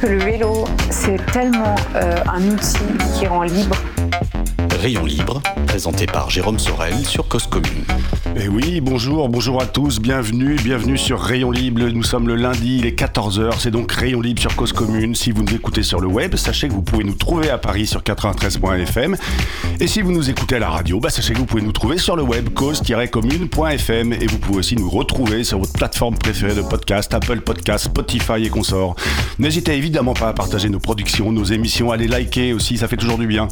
Que le vélo, c'est tellement euh, un outil qui rend libre. Rayon libre, présenté par Jérôme Sorel sur cause commune. Eh oui, bonjour, bonjour à tous, bienvenue, bienvenue sur Rayon Libre. Nous sommes le lundi, il est 14h, c'est donc Rayon Libre sur Cause Commune. Si vous nous écoutez sur le web, sachez que vous pouvez nous trouver à Paris sur 93.fm. Et si vous nous écoutez à la radio, bah, sachez que vous pouvez nous trouver sur le web cause-commune.fm. Et vous pouvez aussi nous retrouver sur votre plateforme préférée de podcast, Apple Podcast, Spotify et consorts. N'hésitez évidemment pas à partager nos productions, nos émissions, à les liker aussi, ça fait toujours du bien.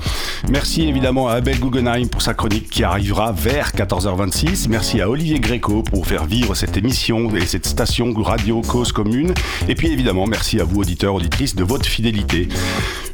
Merci évidemment à Abel Guggenheim pour sa chronique qui arrivera vers 14h26. Merci à Olivier Gréco pour faire vivre cette émission et cette station radio Cause Commune. Et puis évidemment, merci à vous, auditeurs, auditrices, de votre fidélité.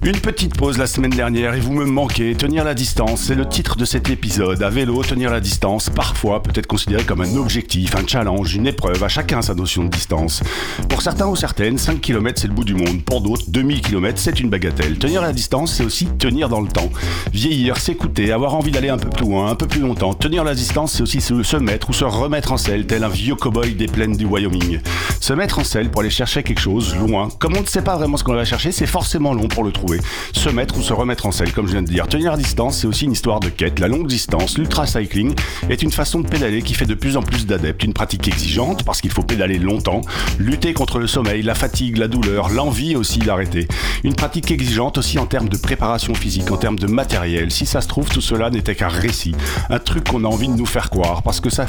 Une petite pause la semaine dernière et vous me manquez. Tenir la distance, c'est le titre de cet épisode. À vélo, tenir la distance, parfois peut être considéré comme un objectif, un challenge, une épreuve. À chacun sa notion de distance. Pour certains ou certaines, 5 km c'est le bout du monde. Pour d'autres, 2000 km c'est une bagatelle. Tenir la distance, c'est aussi tenir dans le temps. Vieillir, s'écouter, avoir envie d'aller un peu plus loin, un peu plus longtemps. Tenir la distance, c'est aussi se, mettre ou se remettre en selle, tel un vieux cow-boy des plaines du Wyoming. Se mettre en selle pour aller chercher quelque chose loin. Comme on ne sait pas vraiment ce qu'on va chercher, c'est forcément long pour le trouver. Se mettre ou se remettre en selle, comme je viens de dire. Tenir la distance, c'est aussi une histoire de quête. La longue distance, l'ultra-cycling, est une façon de pédaler qui fait de plus en plus d'adeptes. Une pratique exigeante, parce qu'il faut pédaler longtemps, lutter contre le sommeil, la fatigue, la douleur, l'envie aussi d'arrêter. Une pratique exigeante aussi en termes de préparation physique, en termes de matériel. Si ça se trouve, tout cela n'était qu'un récit. Un truc qu'on a envie de nous faire croire, parce que ça,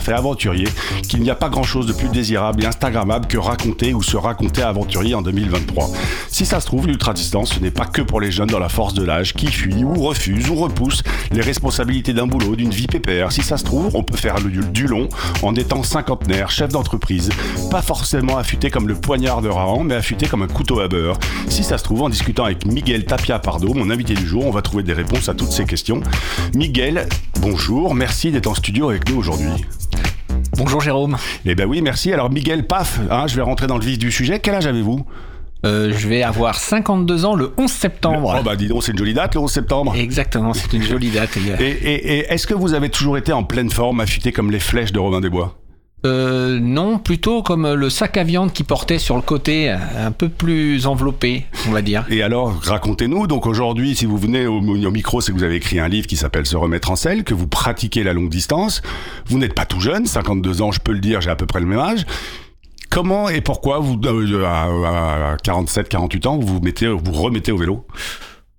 fait aventurier, qu'il n'y a pas grand chose de plus désirable et instagrammable que raconter ou se raconter aventurier en 2023. Si ça se trouve, l'ultra-distance, ce n'est pas que pour les jeunes dans la force de l'âge qui fuient ou refusent ou repoussent les responsabilités d'un boulot, d'une vie pépère. Si ça se trouve, on peut faire le, du long en étant cinquantenaire, chef d'entreprise, pas forcément affûté comme le poignard de Rahan, mais affûté comme un couteau à beurre. Si ça se trouve, en discutant avec Miguel Tapia Pardo, mon invité du jour, on va trouver des réponses à toutes ces questions. Miguel, bonjour, merci d'être en studio avec nous aujourd'hui. Bonjour Jérôme. Eh ben oui, merci. Alors Miguel, paf, hein, je vais rentrer dans le vif du sujet. Quel âge avez-vous Euh, je vais avoir 52 ans le 11 septembre. Oh bah dis donc, c'est une jolie date, le 11 septembre. Exactement, c'est une jolie date. Et, et- et est-ce que vous avez toujours été en pleine forme, affûté comme les flèches de Robin des Bois? Euh, non, plutôt comme le sac à viande qui portait sur le côté, un peu plus enveloppé, on va dire. Et alors, racontez-nous. Donc aujourd'hui, si vous venez au, au micro, c'est que vous avez écrit un livre qui s'appelle Se remettre en selle, que vous pratiquez la longue distance. Vous n'êtes pas tout jeune, 52 ans, je peux le dire, j'ai à peu près le même âge. Comment et pourquoi vous, euh, à, 47, 48 ans, vous vous mettez, vous remettez au vélo?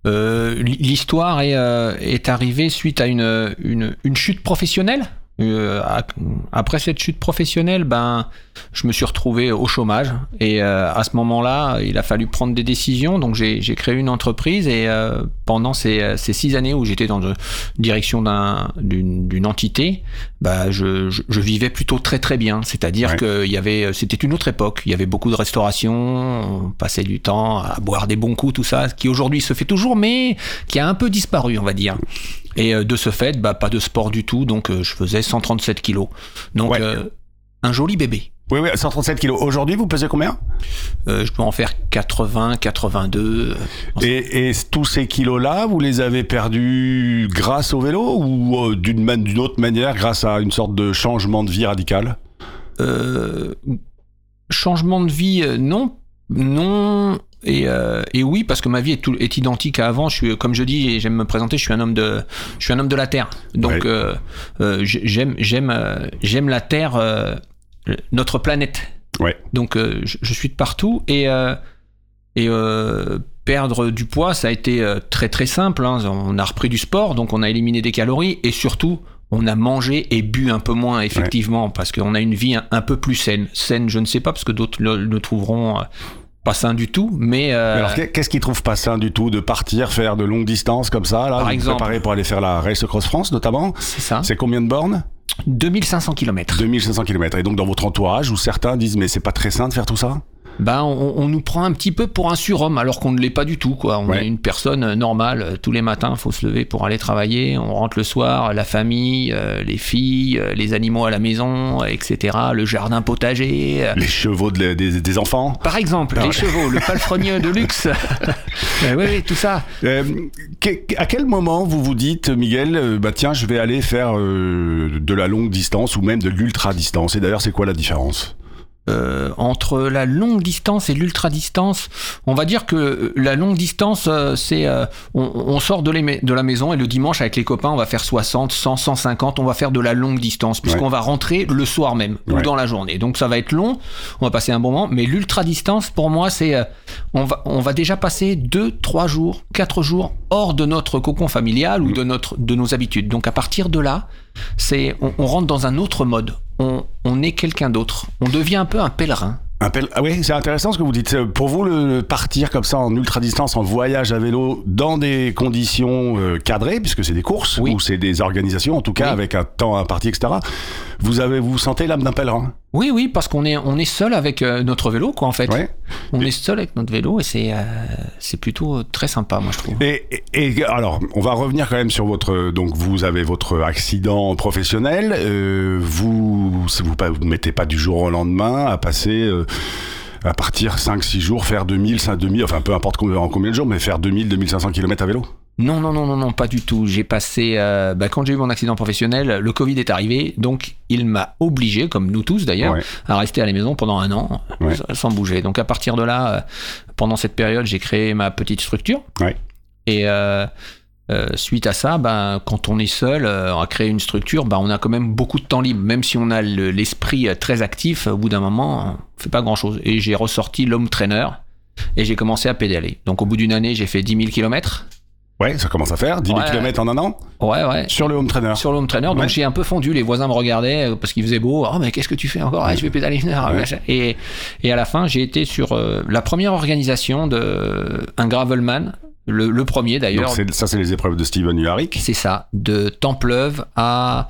Euh, L'histoire est, euh, est arrivée suite à une, une, une chute professionnelle? Euh, après cette chute professionnelle, ben, je me suis retrouvé au chômage et euh, à ce moment-là, il a fallu prendre des décisions. Donc j'ai j'ai créé une entreprise et euh, pendant ces, ces six années où j'étais dans la direction d'un- d'une d'une entité, bah, je, je, je vivais plutôt très très bien. C'est-à-dire Ouais. que il y avait, c'était une autre époque. Il y avait beaucoup de restauration, on passait du temps à boire des bons coups, tout ça, ce qui aujourd'hui se fait toujours, mais qui a un peu disparu, on va dire. Et de ce fait, bah, pas de sport du tout, donc je faisais 137 kilos. Donc Ouais. euh, un joli bébé. Oui, oui, 137 kilos. Aujourd'hui, vous pesez combien? Euh, je peux en faire 80, 82. et, et tous ces kilos-là, vous les avez perdus grâce au vélo ou euh, d'une man- autre manière, grâce à une sorte de changement de vie radical? Euh, changement de vie, euh, non, non. Et, euh, et oui, parce que ma vie est, tout- est identique à avant. Je suis, comme je dis, et j'aime me présenter, je suis un homme de, je suis un homme de la terre. Donc, Ouais. euh, euh, j'ai- j'aime, j'aime, j'aime la terre, notre planète. Ouais. Donc, je, je suis de partout et et perdre du poids, ça a été très très simple. hein. On a repris du sport, donc on a éliminé des calories et surtout on a mangé et bu un peu moins effectivement parce qu'on a une vie un, un peu plus saine. Saine, je ne sais pas parce que d'autres le, le trouveront pas sain du tout, mais, euh, Mais Alors, qu'est- qu'est-ce qu'ils trouvent pas sain du tout de partir faire de longues distances comme ça, là, Par exemple. préparer pour aller faire la Race Cross France, notamment c'est ça. C'est combien de bornes? 2500 km. 2500 km. Et donc, dans votre entourage, où certains disent, mais c'est pas très sain de faire tout ça? Ben on, on nous prend un petit peu pour un surhomme alors qu'on ne l'est pas du tout quoi. On Ouais. est une personne normale. Euh, Tous les matins, faut se lever pour aller travailler. On rentre le soir, la famille, euh, les filles, euh, les animaux à la maison, etc. Le jardin potager. euh, Les chevaux de- des, des enfants. Par exemple, Ah les ouais. chevaux, le palefrenier de luxe. Euh, oui, oui, tout ça. Euh, que- à quel moment vous vous dites, Miguel, euh, bah tiens, je vais aller faire euh, de la longue distance ou même de l'ultra distance? Et d'ailleurs, c'est quoi la différence? Euh, entre la longue distance et l'ultra distance, on va dire que euh, la longue distance, euh, c'est euh, on, on sort de, les ma- de la maison et le dimanche avec les copains, on va faire 60, 100, 150, on va faire de la longue distance puisqu'on va rentrer le soir même Ouais. ou dans la journée. Donc ça va être long, on va passer un bon moment, mais l'ultra distance pour moi c'est euh, on va on va déjà passer 2 3 jours, 4 jours hors de notre cocon familial ou de notre de nos habitudes. Donc à partir de là, c'est on, on rentre dans un autre mode. On, on est quelqu'un d'autre. On devient un peu un pèlerin. Ah oui, c'est intéressant ce que vous dites. Pour vous, le, partir comme ça en ultra distance, en voyage à vélo, dans des conditions euh, cadrées, puisque c'est des courses Oui. ou c'est des organisations, en tout cas Oui. avec un temps imparti, etc. Vous avez, vous sentez l'âme d'un pèlerin? Oui, oui, parce qu'on est, on est seul avec euh, notre vélo, quoi, en fait. Ouais. On est seul avec notre vélo et c'est, euh, c'est plutôt euh, très sympa, moi, je trouve. Et, et- et alors, on va revenir quand même sur votre. Donc, vous avez votre accident professionnel. euh, vous, vous, pas- vous ne mettez pas du jour au lendemain à passer. euh, à partir 5-6 jours, faire 2000, 5, 2000, enfin peu importe combien- en combien de jours, mais faire 2000, 2500 km à vélo? Non, non, non, non, non, pas du tout. J'ai passé, euh, bah, quand j'ai eu mon accident professionnel, le Covid est arrivé, donc il m'a obligé, comme nous tous d'ailleurs, Ouais. à rester à la maison pendant un an, Ouais. sans- bouger. Donc à partir de là, euh, pendant cette période, j'ai créé ma petite structure. Ouais. Et euh, euh, suite à ça, ben, quand on est seul euh, à créer une structure, ben, on a quand même beaucoup de temps libre. Même si on a le- l'esprit euh, très actif, au bout d'un moment, on fait pas grand-chose. Et j'ai ressorti l'homme trainer et j'ai commencé à pédaler. Donc au bout d'une année, j'ai fait 10 000 km. Ouais, ça commence à faire 10 000 Ouais. km en un an Ouais, ouais. sur le home trainer. Sur le home trainer, donc Ouais. j'ai un peu fondu. Les voisins me regardaient euh, parce qu'il faisait beau. Oh, mais qu'est-ce que tu fais encore? Ah, Je vais pédaler une heure. Et, et à la fin, j'ai été sur euh, la première organisation de un gravelman, le, le premier d'ailleurs. ça, c'est les épreuves de Steven Uharic. C'est ça, de Templeuve à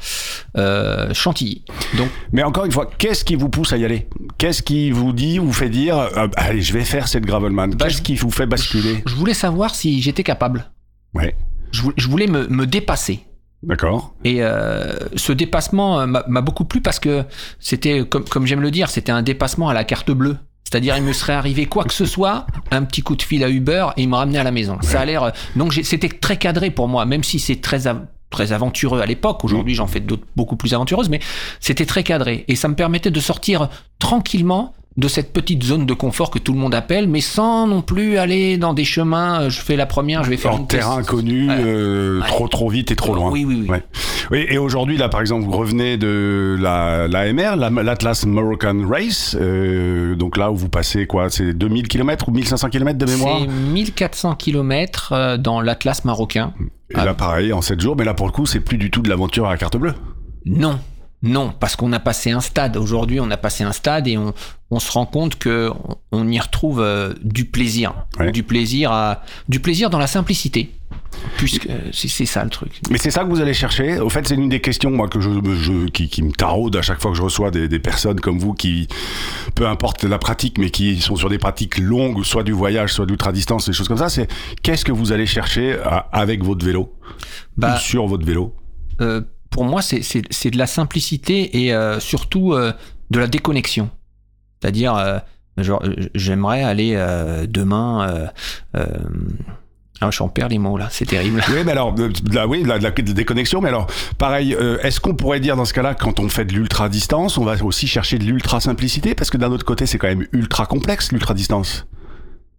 euh, Chantilly. Donc Mais encore une fois, qu'est-ce qui vous pousse à y aller? Qu'est-ce qui vous dit, vous fait dire, euh, allez, je vais faire cette Gravelman? Bah, Qu'est-ce qui vous fait basculer? je voulais savoir si j'étais capable. Ouais, Je voulais, je voulais me, me dépasser. d'accord. Et euh, ce dépassement euh, m'a beaucoup plu parce que c'était, comme, comme j'aime le dire, c'était un dépassement à la carte bleue. C'est-à-dire, il me serait arrivé quoi que ce soit, un petit coup de fil à Uber et il me ramenait à la maison. Ça a l'air. euh, Donc, c'était très cadré pour moi, même si c'est très, av- très aventureux à l'époque. Aujourd'hui, j'en fais d'autres beaucoup plus aventureuses, mais c'était très cadré. Et ça me permettait de sortir tranquillement de cette petite zone de confort que tout le monde appelle, mais sans non plus aller dans des chemins. euh, Je fais la première, je vais faire En une terrain inconnu, euh, Ouais. trop trop vite et trop loin. Oui, oui, oui. Ouais. Oui, et aujourd'hui, là, par exemple, vous revenez de la, l'AMR, la- l'Atlas Moroccan Race, euh, donc là où vous passez quoi C'est 2000 km ou 1500 km de mémoire? C'est 1400 km euh, dans l'Atlas marocain. Et là, pareil, en 7 jours, mais là, pour le coup, c'est plus du tout de l'aventure à la carte bleue? Non, non, parce qu'on a passé un stade. Aujourd'hui, on a passé un stade et on, on se rend compte que on, y retrouve euh, du plaisir, Ouais. du plaisir à, du plaisir dans la simplicité. Puisque euh, c'est ça le truc. Mais c'est ça que vous allez chercher. Au fait, c'est une des questions moi que je, je- qui, qui me taraude à chaque fois que je reçois des, des personnes comme vous qui, peu importe la pratique, mais qui sont sur des pratiques longues, soit du voyage, soit d'ultra distance, des choses comme ça. C'est qu'est-ce que vous allez chercher à- avec votre vélo? Bah, ou sur votre vélo? euh, pour moi, c'est- de la simplicité et euh, surtout euh, de la déconnexion. C'est-à-dire, euh, j'aimerais aller euh, demain. ah, je en perds les mots là, c'est terrible. Oui, mais alors, de, la, oui, de la, de la déconnexion, mais alors, pareil, euh, est-ce qu'on pourrait dire dans ce cas-là, quand on fait de l'ultra distance, on va aussi chercher de l'ultra simplicité Parce que d'un autre côté, c'est quand même ultra complexe, l'ultra distance.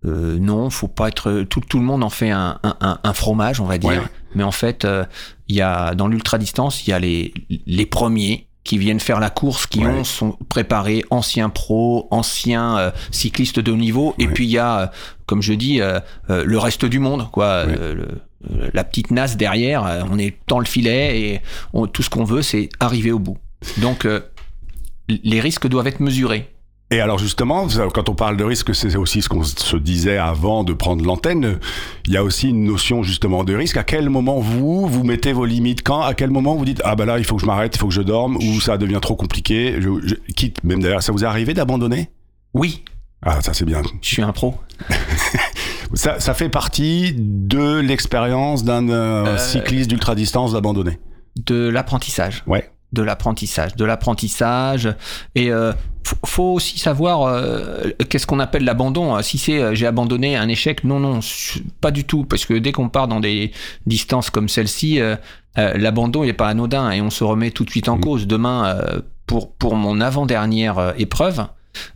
Euh, non, faut pas être. Tout, tout le monde en fait un, un- un- un fromage, on va dire. Ouais. Mais en fait, euh, il y a dans l'ultra distance, il y a les les premiers qui viennent faire la course, qui Ouais. ont sont préparés, anciens pros, anciens euh, cyclistes de haut niveau. Et puis il y a, euh, comme je dis, euh, le reste du monde, quoi. Ouais. Le- la petite nasse derrière, on est dans le filet et on- tout ce qu'on veut, c'est arriver au bout. Donc les risques doivent être mesurés. Et alors justement, quand on parle de risque, c'est aussi ce qu'on se disait avant de prendre l'antenne. Il y a aussi une notion justement de risque. À quel moment vous, vous mettez vos limites Quand? À quel moment vous dites ah bah là il faut que je m'arrête, il faut que je dorme, ou ça devient trop compliqué. Je, je- quitte? Même d'ailleurs, ça vous est arrivé d'abandonner? Oui, Ah, ça c'est bien. Je suis un pro. Ça, ça fait partie de l'expérience d'un euh, Euh, cycliste d'ultra-distance d'abandonner. De l'apprentissage. Ouais. De l'apprentissage, de l'apprentissage. Et euh, faut, aussi savoir euh, qu'est-ce qu'on appelle l'abandon. Si c'est euh, j'ai abandonné un échec, non, non, pas du tout, parce que dès qu'on part dans des distances comme celle-ci, euh, euh, l'abandon n'est pas anodin et on se remet tout de suite en Mhm. cause. Demain, euh, pour pour mon avant-dernière euh, épreuve.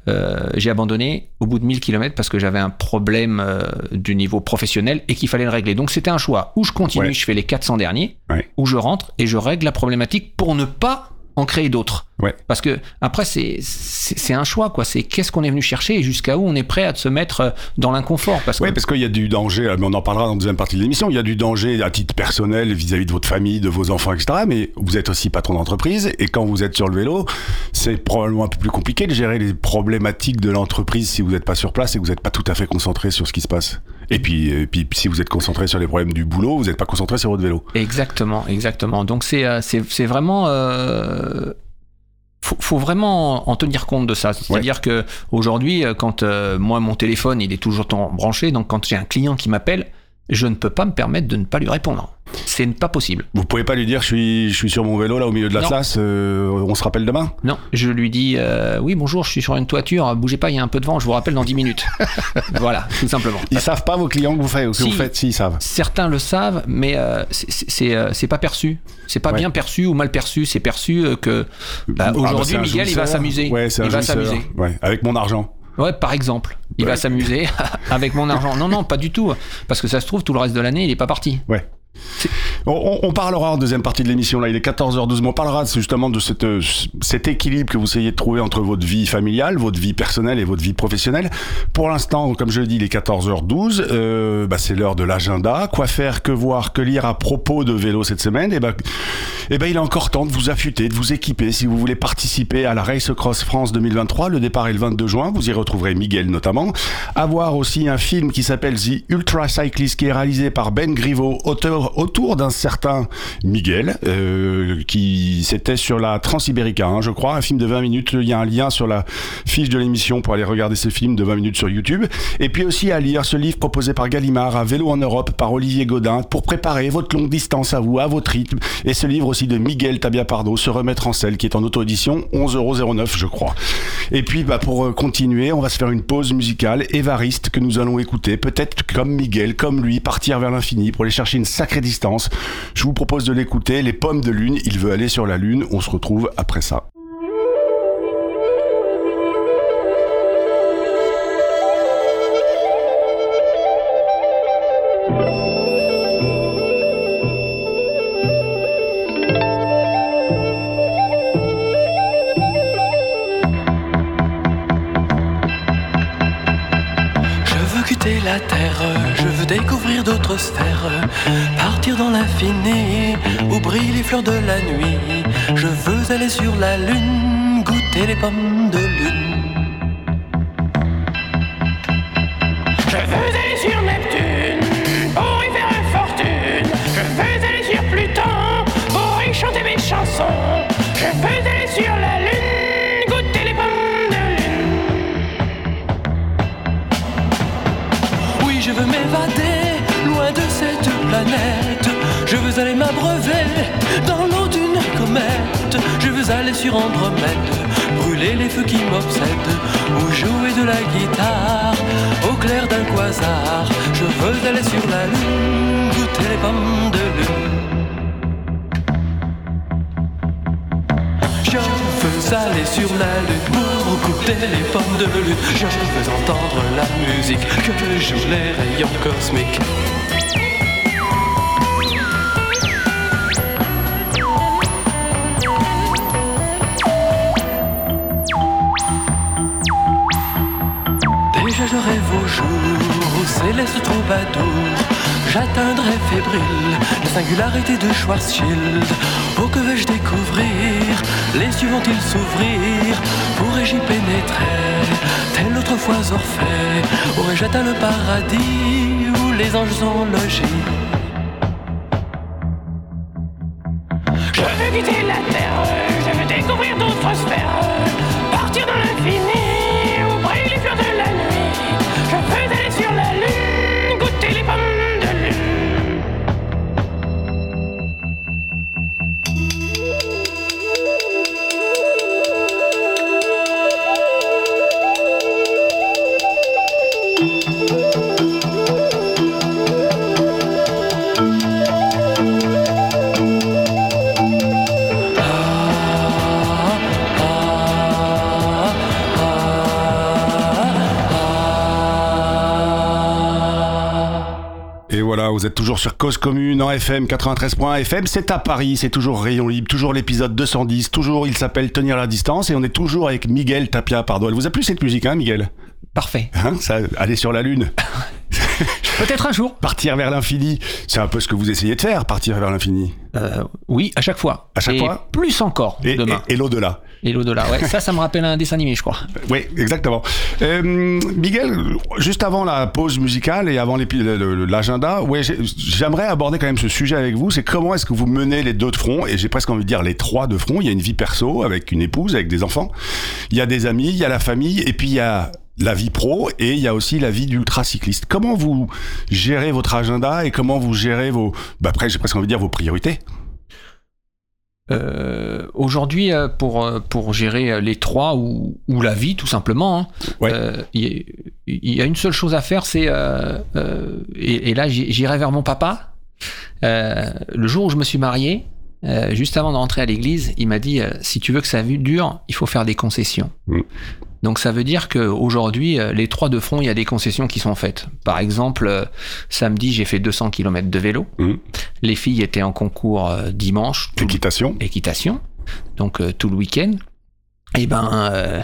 Euh, j'ai abandonné au bout de 1000 km parce que j'avais un problème euh, du niveau professionnel et qu'il fallait le régler. Donc c'était un choix. Ou je continue, Ouais. je fais les 400 derniers, Ouais. ou je rentre et je règle la problématique pour ne pas en créer d'autres. Ouais. Parce que après c'est c'est c'est un choix quoi. C'est qu'est-ce qu'on est venu chercher et jusqu'à où on est prêt à se mettre euh, dans l'inconfort. Parce que Oui, parce qu'il y a du danger, euh, mais on en parlera dans la deuxième partie de l'émission, il y a du danger à titre personnel vis-à-vis de votre famille, de vos enfants, etc. Mais vous êtes aussi patron d'entreprise, et quand vous êtes sur le vélo, c'est probablement un peu plus compliqué de gérer les problématiques de l'entreprise si vous n'êtes pas sur place et que vous n'êtes pas tout à fait concentré sur ce qui se passe. Et puis, euh, puis si vous êtes concentré sur les problèmes du boulot, vous n'êtes pas concentré sur votre vélo. Exactement, exactement. Donc c'est euh, c'est c'est vraiment euh, faut, faut vraiment en tenir compte de ça. C'est-à-dire que aujourd'hui, euh, quand euh, moi mon téléphone il est toujours branché, donc quand j'ai un client qui m'appelle, je ne peux pas me permettre de ne pas lui répondre. C'est pas possible. Vous pouvez pas lui dire je suis, je suis sur mon vélo là au milieu de Non. l'Atlas, euh, on se rappelle demain? Non, je lui dis euh, oui bonjour, je suis sur une toiture, bougez pas, il y a un peu de vent, je vous rappelle dans 10 minutes. voilà, tout simplement. Ils savent pas vos clients que vous faites, que Si. vous faites, si ils savent. Certains le savent, mais euh, c'est- euh, pas perçu. C'est pas Ouais. bien perçu ou mal perçu. C'est perçu que bah, Ah, bah, aujourd'hui Miguel il va s'amuser. Ouais, il va s'amuser. Ouais, avec mon argent. Ouais, par exemple, il Ouais. va s'amuser avec mon argent. Non, non, pas du tout, parce que ça se trouve tout le reste de l'année il est pas parti. Ouais. On, parlera en deuxième partie de l'émission, là, il est 14h12, mais on parlera justement de euh, cet équilibre que vous essayez de trouver entre votre vie familiale, votre vie personnelle et votre vie professionnelle. Pour l'instant, comme je le dis, il est 14h12, euh, bah, c'est l'heure de l'agenda. Quoi faire, que voir, que lire à propos de vélo cette semaine? Et ben, eh ben, il est encore temps de vous affûter, de vous équiper si vous voulez participer à la Race Cross France 2023. Le départ est le 22 juin, vous y retrouverez Miguel notamment. À voir aussi un film qui s'appelle The Ultra Cyclist qui est réalisé par Ben Griveaux, auteur autour d'un certain Miguel, euh, qui c'était sur la Transibérica, hein, je crois, un film de 20 minutes. Il y a un lien sur la fiche de l'émission pour aller regarder ce film de 20 minutes sur YouTube. Et puis aussi à lire ce livre proposé par Gallimard, à vélo en Europe, par Olivier Godin, pour préparer votre longue distance à vous, à votre rythme. Et ce livre aussi de Miguel Tabia Pardo, Se remettre en selle, qui est en auto-édition, 11,09€, je crois. Et puis, bah, pour euh, continuer, on va se faire une pause musicale, Évariste, que nous allons écouter, peut-être comme Miguel, comme lui, partir vers l'infini pour aller chercher une sacrée distance. Je vous propose de l'écouter, Les Pommes de Lune, il veut aller sur la Lune, on se retrouve après ça. La terre, je veux découvrir d'autres sphères, partir dans l'infini où brillent les fleurs de la nuit. Je veux aller sur la lune, goûter les pommes de lune. Je veux aller sur Andromède, brûler les feux qui m'obsèdent, ou jouer de la guitare au clair d'un quasar. Je veux aller sur la lune, goûter les pommes de lune. Je veux aller sur la lune pour goûter les pommes de lune. Je veux entendre la musique que jouent les rayons cosmiques. Céleste troubadour J'atteindrai fébrile la singularité de Schwarzschild. Oh que vais-je découvrir Les yeux vont-ils s'ouvrir Pourrais-je y pénétrer Telle autrefois Orphée. Aurais-je atteint le paradis Où les anges sont logés Je veux quitter la terre, je veux découvrir d'autres sphères. Toujours sur Cause Commune en FM 93.1 FM. C'est à Paris, c'est toujours Rayon Libre, toujours l'épisode 210, toujours il s'appelle Tenir la distance et on est toujours avec Miguel Tapia Pardo. Elle vous a plu cette musique, hein, Miguel? Parfait. Hein, ça, aller sur la lune. Peut-être un jour. Partir vers l'infini, c'est un peu ce que vous essayez de faire, partir vers l'infini. Euh, oui, à chaque fois. À chaque Et fois? Plus encore Et, demain. et- et l'au-delà. Et, l'au-delà. Ouais. ça, ça me rappelle un dessin animé, je crois. Oui, exactement. Euh, Miguel, juste avant la pause musicale et avant l'agenda, ouais, j'ai- j'aimerais aborder quand même ce sujet avec vous. C'est comment est-ce que vous menez les deux de front? Et j'ai presque envie de dire les trois de front. Il y a une vie perso avec une épouse, avec des enfants. Il y a des amis, il y a la famille et puis il y a la vie pro et il y a aussi la vie d'ultracycliste. Comment vous gérez votre agenda et comment vous gérez vos, bah après j'ai presque envie de dire vos priorités? Euh, Aujourd'hui, euh, pour, euh, pour gérer euh, les trois ou, ou la vie, tout simplement, hein, Ouais. euh, il y, a- il y a une seule chose à faire, c'est. euh, euh, et, et là, j'irai vers mon papa. Euh, le jour où je me suis marié, euh, juste avant de rentrer à l'église, il m'a dit euh, si tu veux que ça dure, il faut faire des concessions. Mm. Donc ça veut dire qu'aujourd'hui, les trois de front, il y a des concessions qui sont faites. Par exemple, euh, samedi, j'ai fait 200 km de vélo. Mm. Les filles étaient en concours euh, dimanche. Équitation. équitation, donc euh, tout le week-end. Et ben, euh,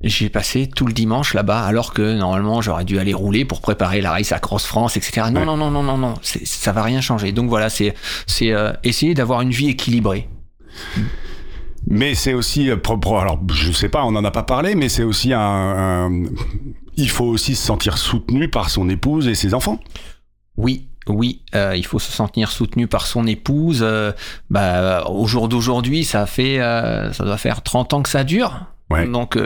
j'ai passé tout le dimanche là-bas, alors que normalement j'aurais dû aller rouler pour préparer la race à Cross France, etc. Non, Ouais. non, non, non, non, non, ça va rien changer. Donc voilà, c'est c'est euh, essayer d'avoir une vie équilibrée. Mais c'est aussi, euh, pro- pro- alors je sais pas, on n'en a pas parlé, mais c'est aussi un, un- Il faut aussi se sentir soutenu par son épouse et ses enfants. Oui, oui, euh, il faut se sentir soutenu par son épouse. euh, bah, au jour d'aujourd'hui, ça fait, euh, ça doit faire 30 ans que ça dure. Ouais. Donc,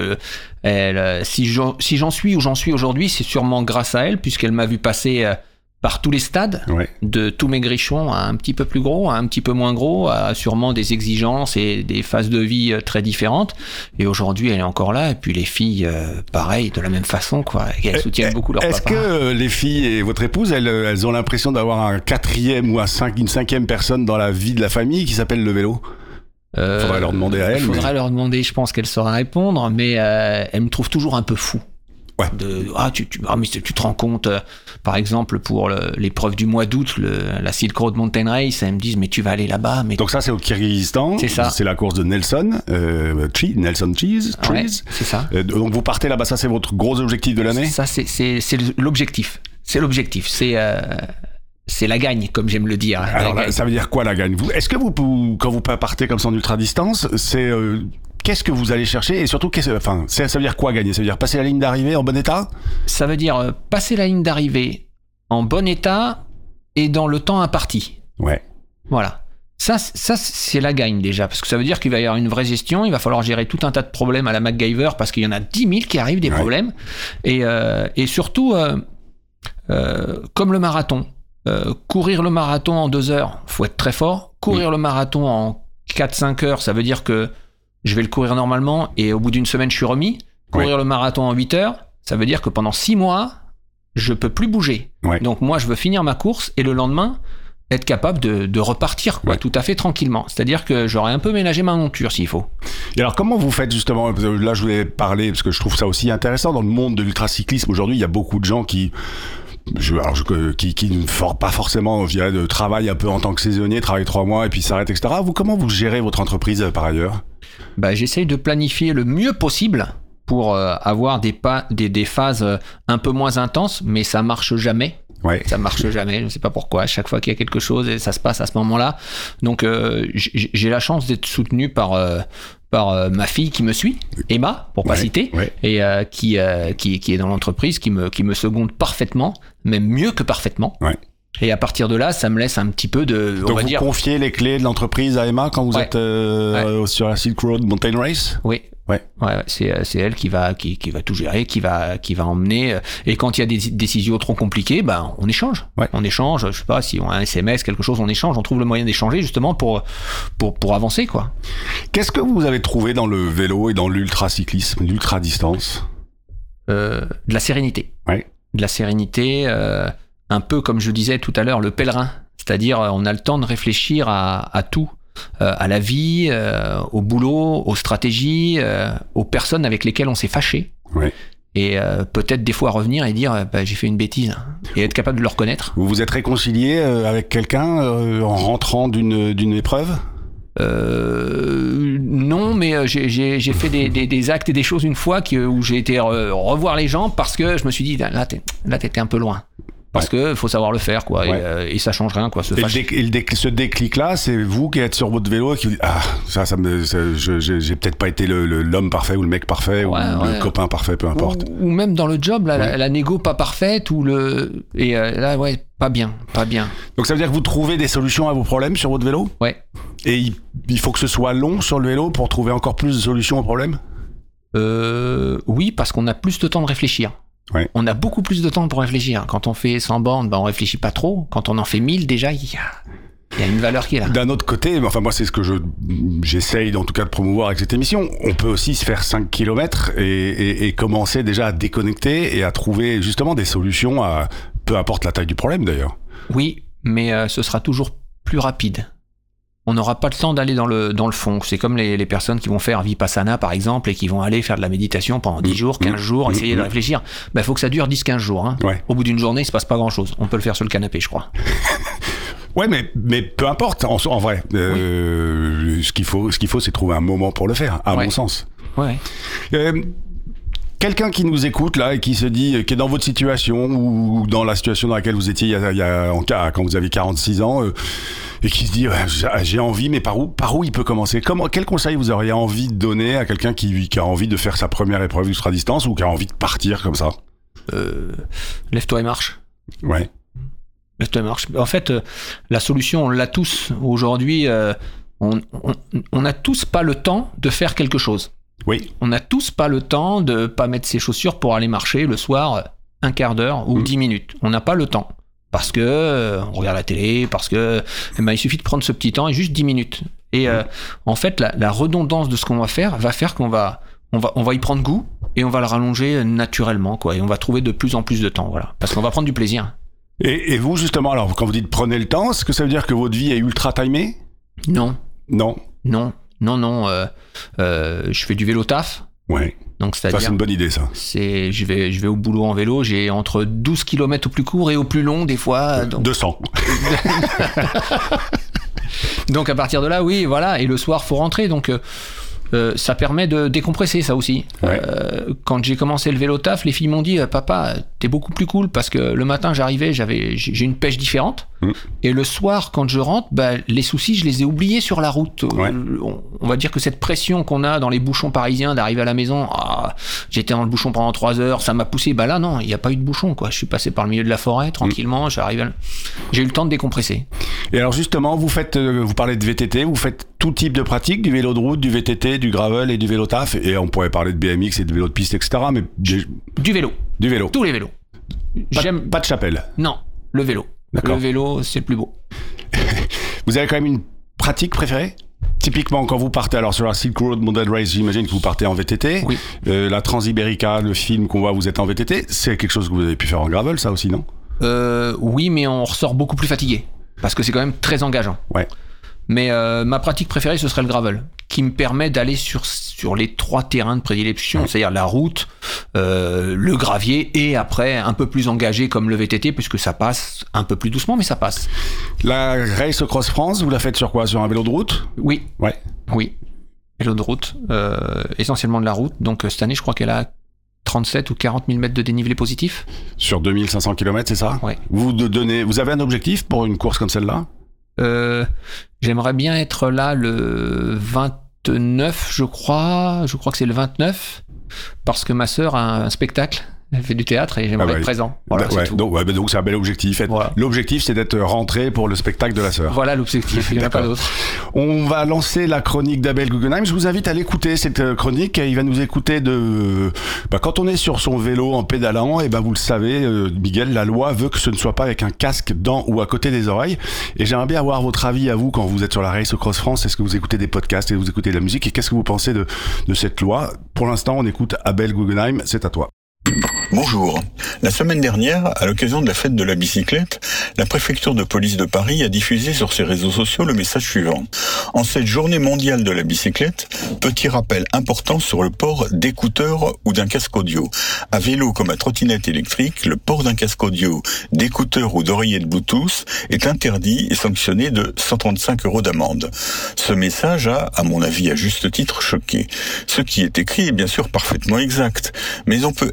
elle, si j'en si j'en suis où j'en suis aujourd'hui, c'est sûrement grâce à elle, puisqu'elle m'a vu passer par tous les stades, Ouais. de tous mes grichons à un petit peu plus gros, à un petit peu moins gros, à sûrement des exigences et des phases de vie euh, très différentes. Et aujourd'hui, elle est encore là. Et puis les filles, euh, pareil, de la même façon, quoi. Et Elles soutiennent beaucoup leur Est-ce que euh, les filles et votre épouse, elles, euh, elles ont l'impression d'avoir un quatrième ou un cinq, une cinquième personne dans la vie de la famille qui s'appelle le vélo? Euh, Faudrait leur demander à elles, Il faudrait mais- leur demander, je pense qu'elle saura répondre, mais euh, elle me trouve toujours un peu fou. Ouais. De, ah, tu, tu, ah, mais tu te rends compte, euh, par exemple, pour l'épreuve du mois d'août, la Silk Road Mountain Race, elles me disent, mais tu vas aller là-bas, mais Donc ça, c'est au Kyrgyzstan. C'est ça. C'est la course de Nelson, euh, Nelson Cheese. Ouais, c'est ça. Euh, donc vous partez là-bas, ça c'est votre gros objectif de l'année? Ça, c'est- l'objectif. C'est l'objectif. C'est euh, c'est la gagne, comme j'aime le dire. Alors là, ça veut dire quoi la gagne? Vous- Est-ce que vous, quand vous partez comme ça en ultra distance, c'est qu'est-ce que vous allez chercher et surtout qu'est-ce, enfin, ça veut dire quoi gagner? Ça veut dire passer la ligne d'arrivée en bon état? Ça veut dire euh, passer la ligne d'arrivée en bon état et dans le temps imparti. Ouais. Voilà. Ça, ça c'est la gagne déjà, parce que ça veut dire qu'il va y avoir une vraie gestion, il va falloir gérer tout un tas de problèmes à la MacGyver, parce qu'il y en a 10 000 qui arrivent, des Ouais. problèmes. Et, euh, et surtout, euh, comme le marathon, courir le marathon en deux heures, faut être très fort. Courir le marathon en 4-5 heures, ça veut dire que je vais le courir normalement, et au bout d'une semaine, je suis remis. Courir le marathon en 8 heures, ça veut dire que pendant 6 mois, je peux plus bouger. Ouais. Donc moi, je veux finir ma course, et le lendemain, être capable de, de repartir quoi, Ouais. tout à fait tranquillement. C'est-à-dire que j'aurais un peu ménagé ma monture s'il faut. Et alors comment vous faites justement que Là, je voulais parler parce que je trouve ça aussi intéressant dans le monde de l'ultracyclisme aujourd'hui. Il y a beaucoup de gens qui je, alors je- qui, qui ne font pas forcément dirais, de travail un peu en tant que saisonnier, travaillent trois mois et puis s'arrêtent, etc. Vous, comment vous gérez votre entreprise euh, par ailleurs? Bah, J'essaye de planifier le mieux possible pour euh, avoir des, pas, des, des phases euh, un peu moins intenses, mais ça marche jamais. Ouais. Ça marche jamais, je ne sais pas pourquoi. À chaque fois qu'il y a quelque chose, et ça se passe à ce moment-là. Donc euh, j'ai la chance d'être soutenu par, par euh, ma fille qui me suit, Emma, pour pas Ouais, citer, ouais. et euh, qui, euh, qui, qui est dans l'entreprise, qui me, qui me seconde parfaitement, même mieux que parfaitement. Ouais. Et à partir de là, ça me laisse un petit peu de, on Donc va vous dire, confiez les clés de l'entreprise à Emma quand vous Ouais. êtes euh, sur la Silk Road Mountain Race Oui. Ouais. Ouais, c'est, euh, c'est elle qui va, qui, qui va tout gérer, qui va, qui va emmener. euh, Et quand il y a des décisions trop compliquées, ben, on échange. On échange, je sais pas, si on a un SMS, quelque chose, on échange, on trouve le moyen d'échanger justement pour, pour, pour avancer, quoi. Qu'est-ce que vous avez trouvé dans le vélo et dans l'ultracyclisme, l'ultra-distance? Euh, de la sérénité. Ouais. De la sérénité, euh, un peu comme je disais tout à l'heure, le pèlerin. C'est-à-dire, euh, on a le temps de réfléchir à, à tout. Euh, à la vie, euh, au boulot, aux stratégies, euh, aux personnes avec lesquelles on s'est fâché. Ouais. et peut-être des fois revenir et dire bah, j'ai fait une bêtise et être capable de le reconnaître. Vous vous êtes réconcilié avec quelqu'un en rentrant d'une épreuve? Euh, non, mais j'ai- fait des, des- des actes et des choses une fois qui, où j'ai été revoir les gens parce que je me suis dit là t'étais un peu loin. Parce que faut savoir le faire quoi Ouais. et, euh, et ça change rien quoi. Se Et, le le ce déclic-là, c'est vous qui êtes sur votre vélo et qui vous dites Ah, ça, ça me, j'ai peut-être pas été l'homme parfait ou le mec parfait ou Ouais, le ouais. copain parfait, peu importe. Ou, ou même dans le job, là, la, la négo pas parfaite ou le et euh, là ouais pas bien, pas bien. Donc ça veut dire que vous trouvez des solutions à vos problèmes sur votre vélo Ouais. Et il, il faut que ce soit long sur le vélo pour trouver encore plus de solutions aux problèmes? Euh, oui, parce qu'on a plus de temps de réfléchir. Ouais. On a beaucoup plus de temps pour réfléchir. Quand on fait 100 bornes, ben on réfléchit pas trop. Quand on en fait 1000, déjà, il y a, il y a une valeur qui est là. D'un autre côté, enfin moi c'est ce que je j'essaye en tout cas de promouvoir avec cette émission, on peut aussi se faire 5 km et, et- et commencer déjà à déconnecter et à trouver justement des solutions à peu importe la taille du problème d'ailleurs. Oui, mais euh, ce sera toujours plus rapide. On n'aura pas le temps d'aller dans le, dans le fond. C'est comme les, les personnes qui vont faire Vipassana, par exemple, et qui vont aller faire de la méditation pendant 10 jours, 15 jours, mmh, essayer de réfléchir. Il faut que ça dure 10-15 jours. hein. Ouais. Au bout d'une journée, il se passe pas grand-chose. On peut le faire sur le canapé, je crois. Ouais, mais, mais peu importe, en, en vrai. Euh, Ce qu'il faut, ce qu'il faut, c'est trouver un moment pour le faire, à Ouais. mon sens. Ouais. Euh, Quelqu'un qui nous écoute là et qui se dit, qui est dans votre situation ou dans la situation dans laquelle vous étiez il y a, il y a- en cas quand vous avez 46 ans euh, et qui se dit ouais, j'ai- envie mais par où par où il peut commencer? Comment quel conseil vous auriez envie de donner à quelqu'un qui, qui a envie de faire sa première épreuve ultra distance ou qui a envie de partir comme ça? Euh, Lève-toi et marche. Ouais. Lève-toi et marche. En fait, euh, la solution, on l'a tous. Aujourd'hui, euh, on on- on n'a tous pas le temps de faire quelque chose. Oui. On n'a tous pas le temps de pas mettre ses chaussures pour aller marcher le soir euh, un quart d'heure ou Mm. dix minutes. On n'a pas le temps. Parce que euh, on regarde la télé, parce que eh ben, il suffit de prendre ce petit temps et juste 10 minutes. Et euh, en fait, la, la redondance de ce qu'on va faire va faire qu'on va, on va, on va y prendre goût et on va le rallonger naturellement, quoi. Et on va trouver de plus en plus de temps, voilà. Parce qu'on va prendre du plaisir. Et, et vous justement alors quand vous dites prenez le temps, est-ce que ça veut dire que votre vie est ultra timée? Non, Non. non, non, non. euh, euh, je fais du vélo taf. Ouais. Donc, Ça c'est c'est-à-dire, une bonne idée ça. c'est, je vais, je vais au boulot en vélo. J'ai entre 12 km au plus court et au plus long, des fois. Donc, 200. donc, à partir de là, oui, voilà. Et le soir, faut rentrer. Donc, euh, ça permet de décompresser, ça aussi. Ouais. Euh, quand j'ai commencé le vélo taf, les filles m'ont dit, papa, t'es beaucoup plus cool parce que le matin, j'arrivais, j'avais, j'ai une pêche différente. Mm. Et le soir, quand je rentre, bah, les soucis, je les ai oubliés sur la route. Ouais. Euh, On, on va dire que cette pression qu'on a dans les bouchons parisiens d'arriver à la maison, ah, j'étais dans le bouchon pendant trois heures, ça m'a poussé. Bah là, non, il n'y a pas eu de bouchon, quoi. Je suis passé par le milieu de la forêt tranquillement, j'arrive, à... j'ai eu le temps de décompresser. Et alors justement, vous faites, euh, vous parlez de VTT, vous faites tout type de pratique, du vélo de route, du VTT, du gravel et du vélo taf. Et on pourrait parler de BMX et de vélo de piste, etc. Mais du, vélo, du vélo. tous les vélos. J'aime. pas de chapelle. Non, le vélo. Le vélo, c'est le plus beau. Vous avez quand même une pratique préférée? Typiquement, quand vous partez alors sur la Silk Road Model Race, j'imagine que vous partez en VTT. Oui. Euh, la Transiberica, le film qu'on voit, vous êtes en VTT. C'est quelque chose que vous avez pu faire en gravel, ça aussi, non? Euh, oui, mais on ressort beaucoup plus fatigué. Parce que c'est quand même très engageant. Ouais. Mais euh, ma pratique préférée, ce serait le gravel, qui me permet d'aller sur, sur les trois terrains de prédilection, c'est-à-dire la route, euh, le gravier, et après un peu plus engagé comme le VTT, puisque ça passe un peu plus doucement, mais ça passe. La Race Cross France, vous la faites sur quoi? Sur un vélo de route? Oui, Ouais. oui. Vélo de route, euh, essentiellement de la route. Donc cette année, je crois qu'elle a 37 ou 40 000 mètres de dénivelé positif. Sur 2500 km, c'est ça? Ouais. Vous donnez, vous avez un objectif pour une course comme celle-là? Euh, J'aimerais bien être là le 29, je crois. Je crois que c'est le 29. Parce que ma sœur a un spectacle. Elle fait du théâtre et j'aimerais Ah bah, être présent. Voilà, c'est ouais, tout. donc, ouais, bah donc c'est un bel objectif. Voilà. L'objectif, c'est d'être rentré pour le spectacle de la sœur. Voilà l'objectif. Il n'y en a pas d'autre. On va lancer la chronique d'Abel Guggenheim. Je vous invite à l'écouter cette euh, chronique. Il va nous écouter de bah, quand on est sur son vélo en pédalant. Et ben vous le savez, euh, Miguel, la loi veut que ce ne soit pas avec un casque dans ou à côté des oreilles. Et j'aimerais bien avoir votre avis à vous quand vous êtes sur la Race Cross France. Est-ce que vous écoutez des podcasts et vous écoutez de la musique? Et qu'est-ce que vous pensez de, de cette loi? Pour l'instant, on écoute Abel Guggenheim. C'est à toi. Bonjour. La semaine dernière, à l'occasion de la fête de la bicyclette, la préfecture de police de Paris a diffusé sur ses réseaux sociaux le message suivant. En cette journée mondiale de la bicyclette, petit rappel important sur le port d'écouteurs ou d'un casque audio. À vélo comme à trottinette électrique, le port d'un casque audio, d'écouteurs ou d'oreiller de Bluetooth est interdit et sanctionné de 135 euros d'amende. Ce message a, à mon avis à juste titre, choqué. Ce qui est écrit est bien sûr parfaitement exact, mais on peut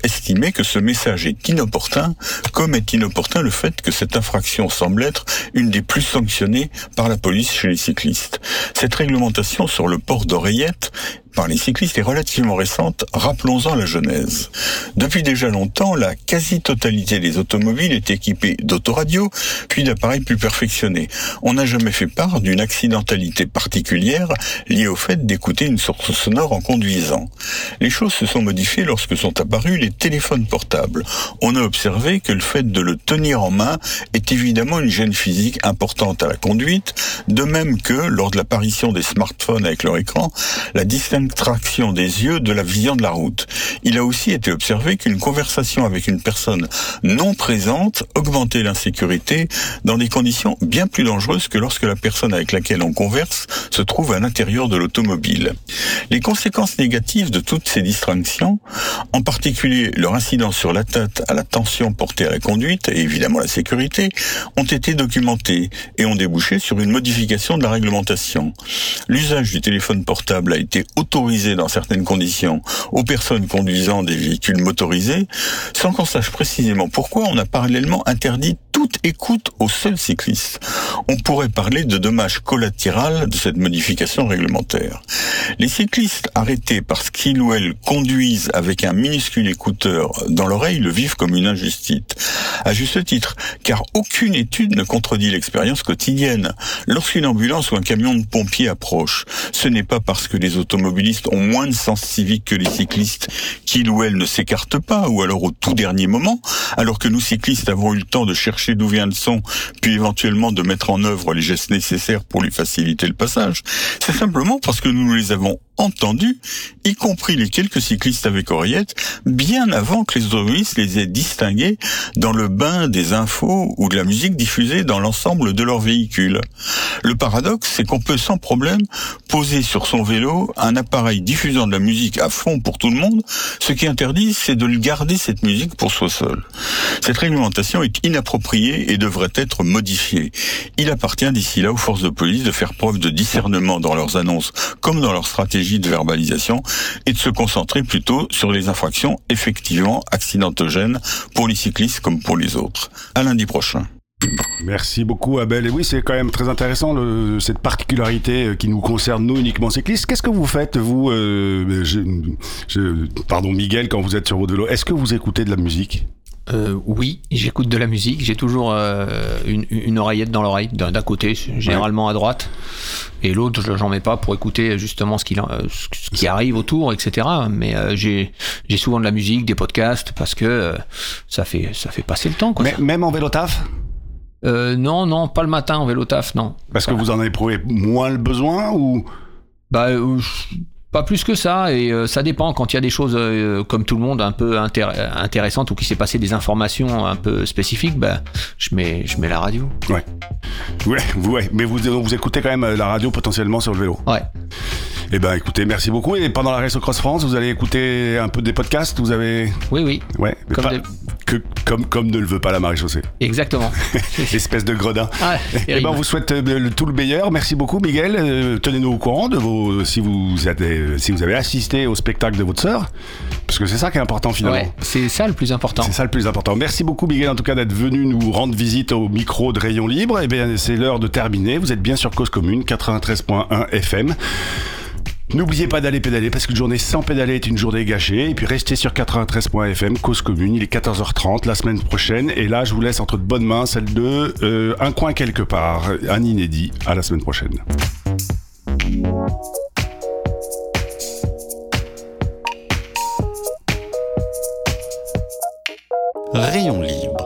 que ce message est inopportun, comme est inopportun le fait que cette infraction semble être une des plus sanctionnées par la police chez les cyclistes. Cette réglementation sur le port d'oreillettes par les cyclistes est relativement récente, rappelons-en la genèse. Depuis déjà longtemps, la quasi-totalité des automobiles est équipée d'autoradios, puis d'appareils plus perfectionnés. On n'a jamais fait part d'une accidentalité particulière liée au fait d'écouter une source sonore en conduisant. Les choses se sont modifiées lorsque sont apparus les téléphones portables. On a observé que le fait de le tenir en main est évidemment une gêne physique importante à la conduite, de même que, lors de l'apparition des smartphones avec leur écran, la traction des yeux de la vision de la route. Il a aussi été observé qu'une conversation avec une personne non présente augmentait l'insécurité dans des conditions bien plus dangereuses que lorsque la personne avec laquelle on converse se trouve à l'intérieur de l'automobile. Les conséquences négatives de toutes ces distractions, en particulier leur incidence sur la tête à la tension portée à la conduite et évidemment la sécurité, ont été documentées et ont débouché sur une modification de la réglementation. L'usage du téléphone portable a été autorisé dans certaines conditions aux personnes conduisant des véhicules motorisés, sans qu'on sache précisément pourquoi on a parallèlement interdit toute écoute aux seuls cyclistes. On pourrait parler de dommages collatéraux de cette modification réglementaire. Les cyclistes arrêtés parce qu'ils ou elles conduisent avec un minuscule écouteur dans l'oreille le vivent comme une injustice. À juste titre, car aucune étude ne contredit l'expérience quotidienne. Lorsqu'une ambulance ou un camion de pompiers approche, ce n'est pas parce que les automobilistes ont moins de sens civique que les cyclistes qu'ils ou elles ne s'écartent pas, ou alors au tout dernier moment, alors que nous cyclistes avons eu le temps de chercher d'où vient le son, puis éventuellement de mettre en œuvre les gestes nécessaires pour lui faciliter le passage. C'est simplement parce que nous les avons entendus, y compris les quelques cyclistes avec oreillettes, bien avant que les automobilistes les aient distingués dans le bain des infos ou de la musique diffusée dans l'ensemble de leur véhicule. Le paradoxe, c'est qu'on peut sans problème poser sur son vélo un appareil diffusant de la musique à fond pour tout le monde, ce qui interdit, c'est de le garder cette musique pour soi seul. Cette réglementation est inappropriée et devrait être modifiée. Il appartient d'ici là aux forces de police de faire preuve de discernement dans leurs annonces comme dans leur stratégie de verbalisation et de se concentrer plutôt sur les infractions effectivement accidentogènes pour les cyclistes comme pour les autres. À lundi prochain. Merci beaucoup Abel. Et oui, c'est quand même très intéressant cette particularité euh, qui nous concerne nous uniquement cyclistes. Qu'est-ce que vous faites vous, euh, pardon Miguel, quand vous êtes sur votre vélo Est-ce que vous écoutez de la musique? Euh, oui, j'écoute de la musique. J'ai toujours euh, une, une, oreillette dans l'oreille, d'un côté, généralement à droite, et l'autre, je j'en mets pas pour écouter justement ce qui, ce qui arrive autour, etc. Mais euh, j'ai souvent de la musique, des podcasts, parce que euh, ça fait ça fait passer le temps. Quoi, Mais, même en vélo taf? Euh, non, non, pas le matin en vélo taf, non. Parce que vous en avez éprouvé moins le besoin ou? Bah, pas plus que ça, et euh, ça dépend. Quand il y a des choses, euh, comme tout le monde, un peu intéressantes ou qui s'est passé des informations un peu spécifiques, bah, je, mets, je mets la radio. Ouais. Ouais, ouais. mais vous, vous écoutez quand même la radio potentiellement sur le vélo. Ouais. Eh ben, écoutez, merci beaucoup. Et pendant la Race Cross France, vous allez écouter un peu des podcasts Vous avez. Oui, oui. Ouais. Comme, pas- des- que, comme, comme ne le veut pas la maréchaussée. Exactement. Espèce de gredin. Ah, Eh ben, on vous souhaite euh, le, tout le meilleur. Merci beaucoup, Miguel. Euh, Tenez-nous au courant de vos, si vous, êtes, euh, si vous avez assisté au spectacle de votre sœur, parce que c'est ça qui est important finalement. Ouais, c'est ça le plus important. C'est ça le plus important. Merci beaucoup, Miguel, en tout cas, d'être venu nous rendre visite au micro de Rayon Libre. Eh bien, c'est l'heure de terminer. Vous êtes bien sur Cause Commune, 93.1 FM. N'oubliez pas d'aller pédaler parce qu'une journée sans pédaler est une journée gâchée. Et puis restez sur 93.fm, cause commune. Il est 14h30 la semaine prochaine. Et là, je vous laisse entre de bonnes mains celle de euh, Un coin quelque part, un inédit. À la semaine prochaine. Rayon libre